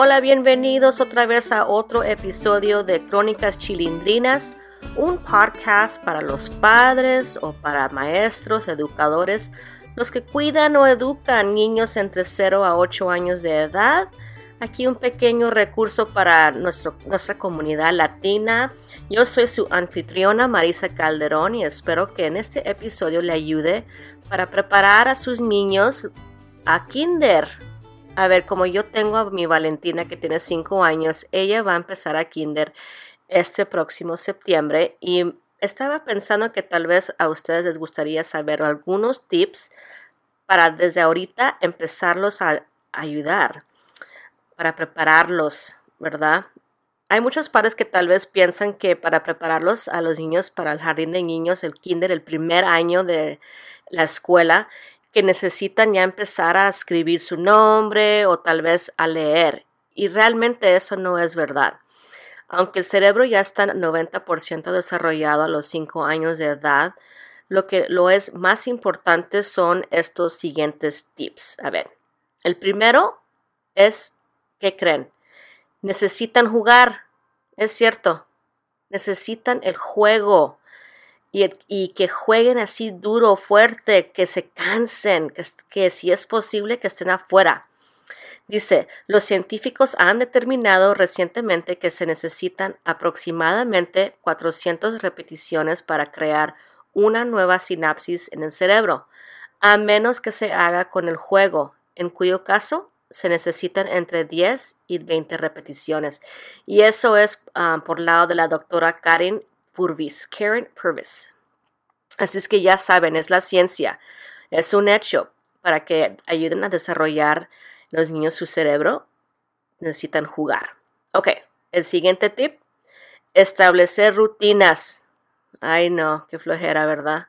Hola, bienvenidos otra vez a otro episodio de Crónicas Chilindrinas, un podcast para los padres o para maestros, educadores, los que cuidan o educan niños entre 0 a 8 años de edad. Aquí un pequeño recurso para nuestra comunidad latina. Yo soy su anfitriona Marisa Calderón y espero que en este episodio le ayude para preparar a sus niños a kinder. A ver, como yo tengo a mi Valentina que tiene 5 años, ella va a empezar a kinder este próximo septiembre y estaba pensando que tal vez a ustedes les gustaría saber algunos tips para desde ahorita empezarlos a ayudar, para prepararlos, ¿verdad? Hay muchos padres que tal vez piensan que para prepararlos a los niños para el jardín de niños, el kinder, el primer año de la escuela, que necesitan ya empezar a escribir su nombre o tal vez a leer. Y realmente eso no es verdad. Aunque el cerebro ya está 90% desarrollado a los 5 años de edad, lo que lo es más importante son estos siguientes tips. A ver, el primero es, ¿qué creen? Necesitan jugar, es cierto, necesitan el juego y, que jueguen así duro, fuerte, que se cansen, que, si es posible que estén afuera. Dice, los científicos han determinado recientemente que se necesitan aproximadamente 400 repeticiones para crear una nueva sinapsis en el cerebro, a menos que se haga con el juego, en cuyo caso se necesitan entre 10 y 20 repeticiones. Y eso es ah, por lado de la doctora Karen Purvis, Karen Purvis. Así es que ya saben, es la ciencia, es un hecho para que ayuden a desarrollar los niños su cerebro, necesitan jugar. Ok, el siguiente tip, establecer rutinas. Ay, no, qué flojera, ¿verdad?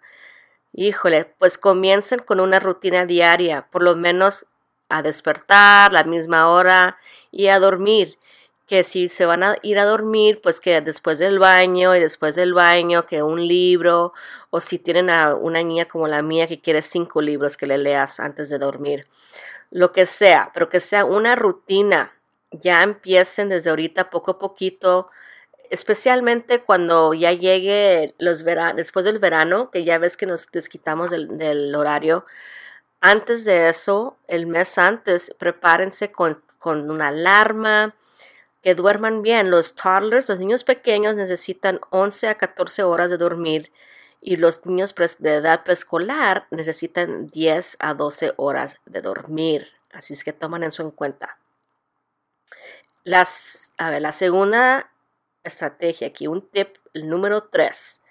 Híjole, pues comiencen con una rutina diaria, por lo menos a despertar, la misma hora y a dormir que si se van a ir a dormir, pues que después del baño y después del baño, que un libro, o si tienen a una niña como la mía que quiere cinco libros que le leas antes de dormir, lo que sea, pero que sea una rutina, ya empiecen desde ahorita poco a poquito, especialmente cuando ya llegue los veranos, después del verano, que ya ves que nos desquitamos del, del horario, antes de eso, el mes antes, prepárense con, con una alarma, que duerman bien. Los toddlers, los niños pequeños necesitan 11 a 14 horas de dormir y los niños de edad preescolar necesitan 10 a 12 horas de dormir. Así es que toman eso en cuenta. Las, a ver, la segunda estrategia aquí, un tip, el número 3.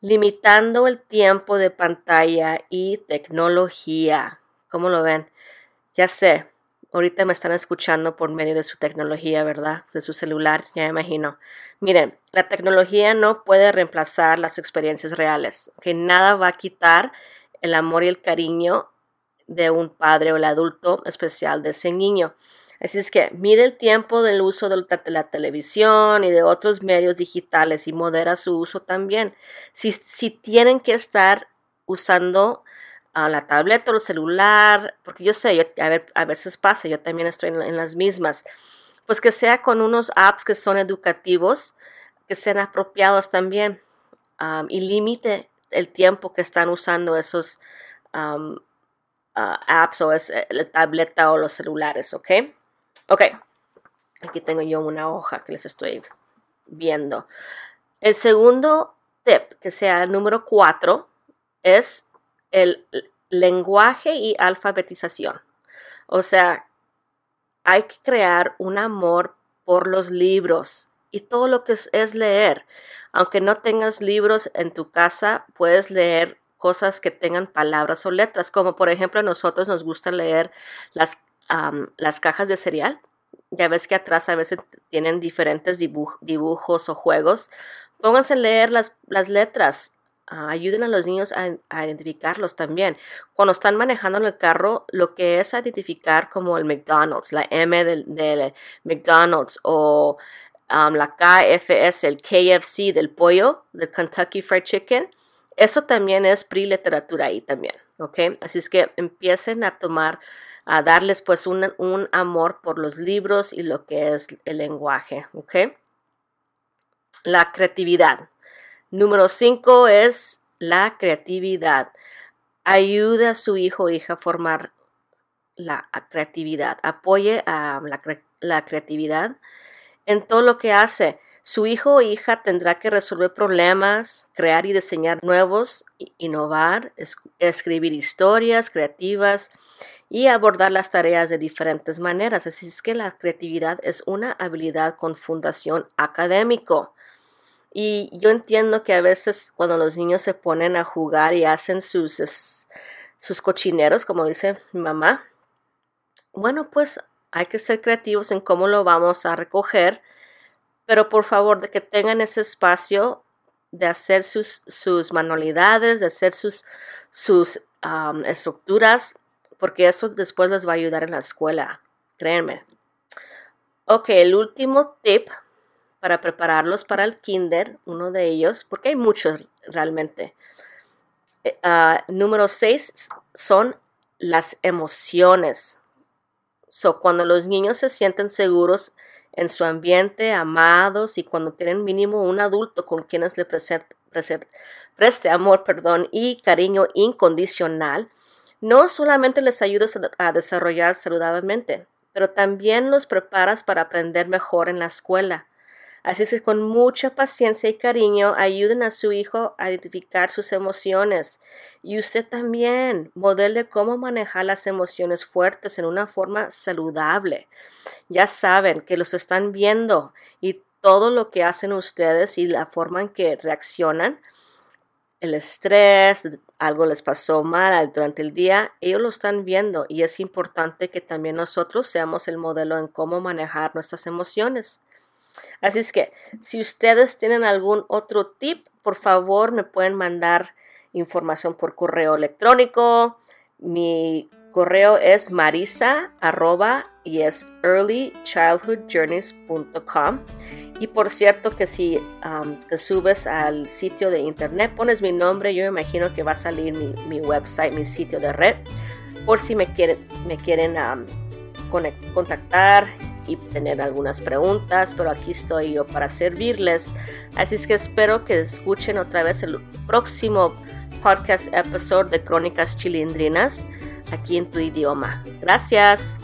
Limitando el tiempo de pantalla y tecnología. ¿Cómo lo ven? Ya sé, ahorita me están escuchando por medio de su tecnología, ¿verdad? De su celular, ya me imagino. Miren, la tecnología no puede reemplazar las experiencias reales, que nada va a quitar el amor y el cariño de un padre o el adulto especial de ese niño. Así es que mide el tiempo del uso de la televisión y de otros medios digitales y modera su uso también. Si, si tienen que estar usando a la tableta o el celular, porque yo sé, a, ver, a veces pasa, yo también estoy en, las mismas, pues que sea con unos apps que son educativos, que sean apropiados también y limite el tiempo que están usando esos apps o es, eh, la tableta o los celulares, ¿ok? Ok, aquí tengo yo una hoja que les estoy viendo. El segundo tip, que sea el número cuatro, es el lenguaje y alfabetización. O sea, hay que crear un amor por los libros y todo lo que es, leer. Aunque no tengas libros en tu casa, puedes leer cosas que tengan palabras o letras, como por ejemplo a nosotros nos gusta leer las, las cajas de cereal. Ya ves que atrás a veces tienen diferentes dibujos o juegos. Pónganse a leer las, las letras ayuden a los niños a, identificarlos también. Cuando están manejando en el carro, lo que es identificar como el McDonald's, la M del, McDonald's o um, la KFS, el KFC del pollo, del Kentucky Fried Chicken, eso también es pre-literatura ahí también. Así es que empiecen a tomar a darles pues un, un, amor por los libros y lo que es el lenguaje, ¿ok? La creatividad. Número cinco es la creatividad. Ayuda a su hijo o hija a formar la creatividad. Apoye a la, la creatividad en todo lo que hace. Su hijo o hija tendrá que resolver problemas, crear y diseñar nuevos, innovar, escribir historias creativas y abordar las tareas de diferentes maneras. Así es que la creatividad es una habilidad con fundación académico. Y yo entiendo que a veces cuando los niños se ponen a jugar y hacen sus, sus cochineros, como dice mi mamá, bueno, pues hay que ser creativos en cómo lo vamos a recoger pero por favor de que tengan ese espacio de hacer sus, sus manualidades, de hacer sus, sus estructuras, porque eso después les va a ayudar en la escuela, créanme. Ok, el último tip para prepararlos para el kinder, uno de ellos, porque hay muchos realmente. Eh, ah, número seis son las emociones. So, cuando los niños se sienten seguros en su ambiente, amados y cuando tienen mínimo un adulto con quienes le preste amor perdón, y cariño incondicional, no solamente les ayudas a desarrollar saludablemente, pero también los preparas para aprender mejor en la escuela. Así que con mucha paciencia y cariño ayuden a su hijo a identificar sus emociones. Y usted también modele cómo manejar las emociones fuertes en una forma saludable. Ya saben que los están viendo y todo lo que hacen ustedes y la forma en que reaccionan, el estrés, algo les pasó mal durante el día, ellos lo están viendo y es importante que también nosotros seamos el modelo en cómo manejar nuestras emociones. Así es que si ustedes tienen algún otro tip, por favor me pueden mandar información por correo electrónico. Mi correo es marisa arroba y es earlychildhoodjourneys.com. Y por cierto que si te subes al sitio de internet, pones mi nombre, yo imagino que va a salir mi, website, mi sitio de red, por si me quieren, me quieren contactar y tener algunas preguntas, pero aquí estoy yo para servirles. Así es que espero que escuchen otra vez el próximo podcast episode de Crónicas Chilindrinas aquí en tu idioma. Gracias.